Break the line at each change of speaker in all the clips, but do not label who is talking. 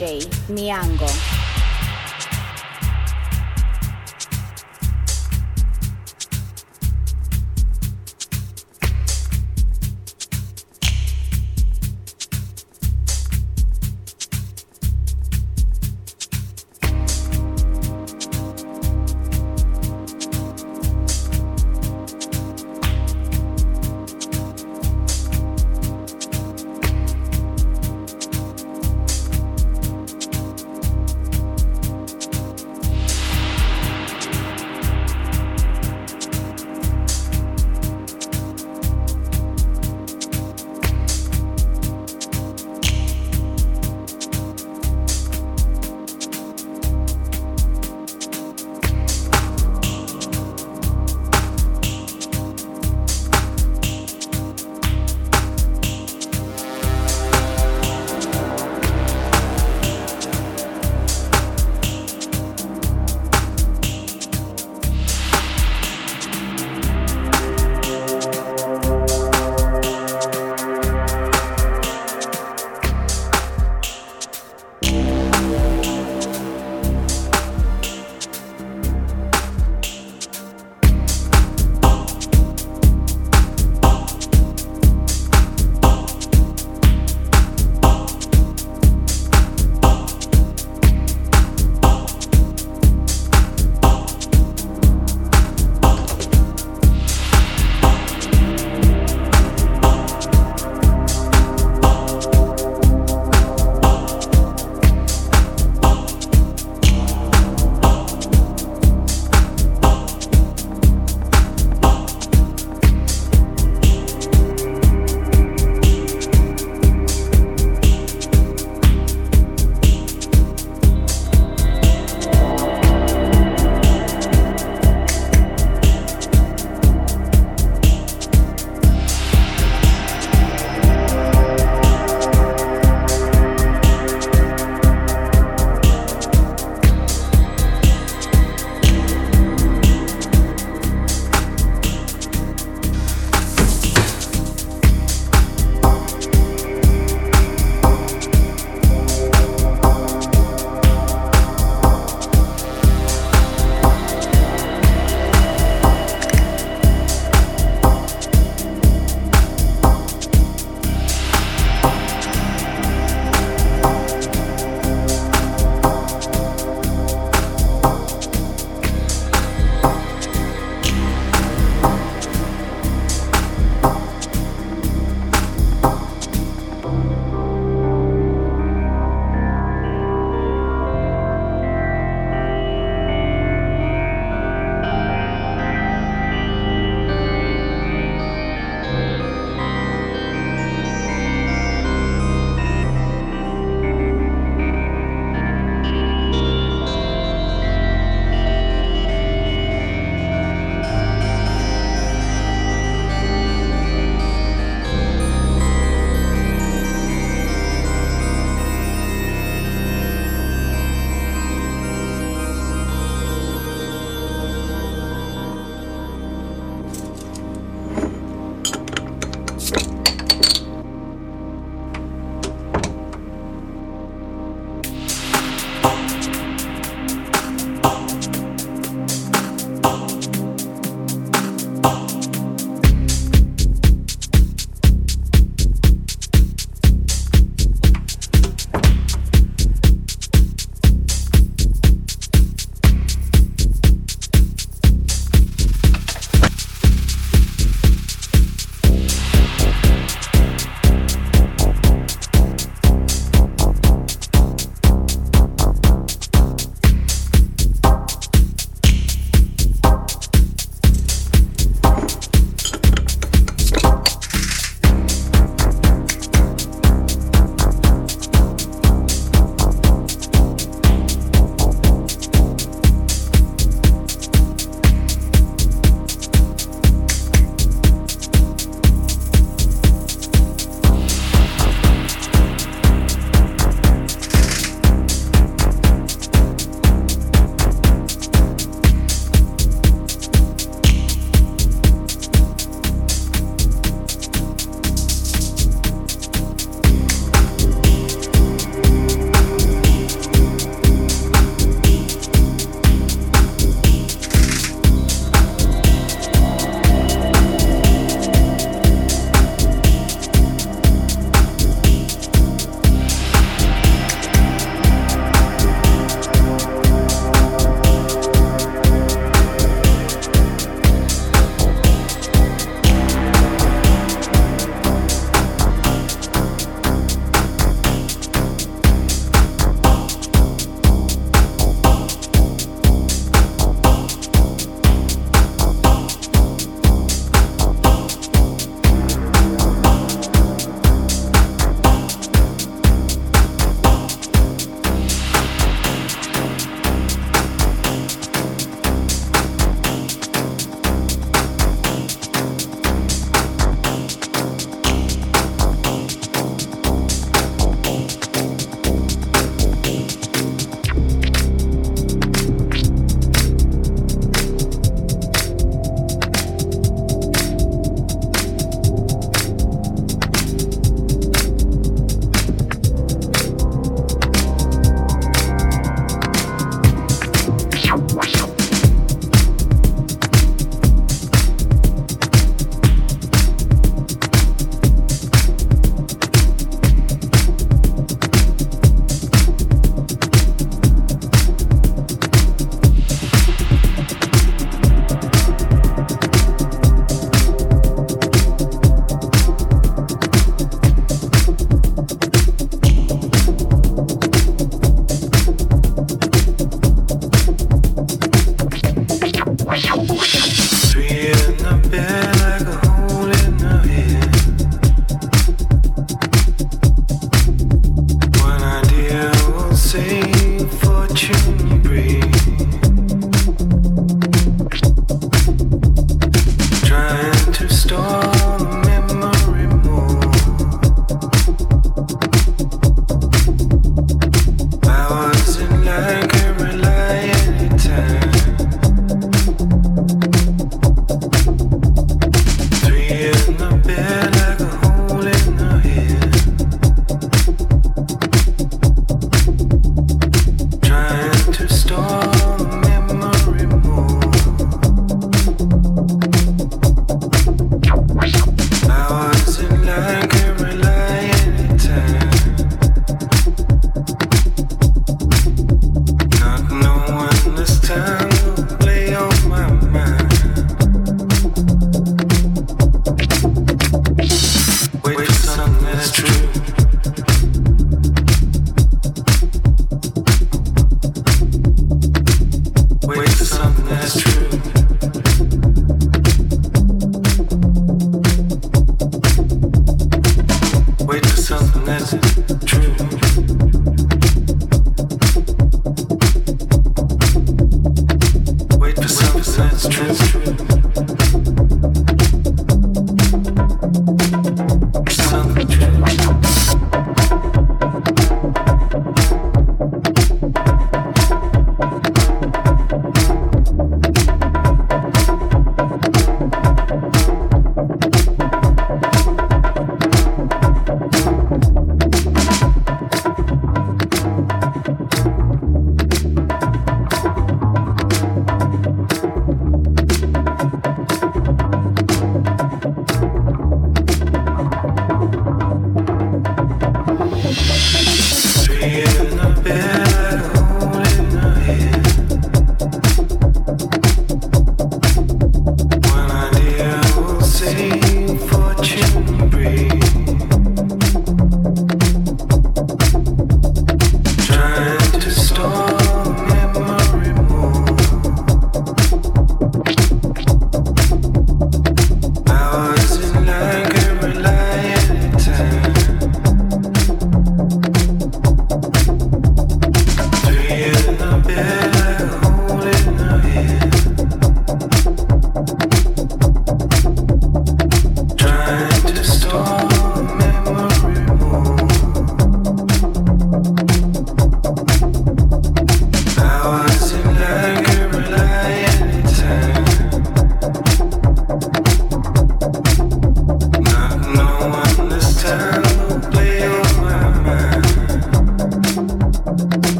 DJ Miango.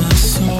my soul.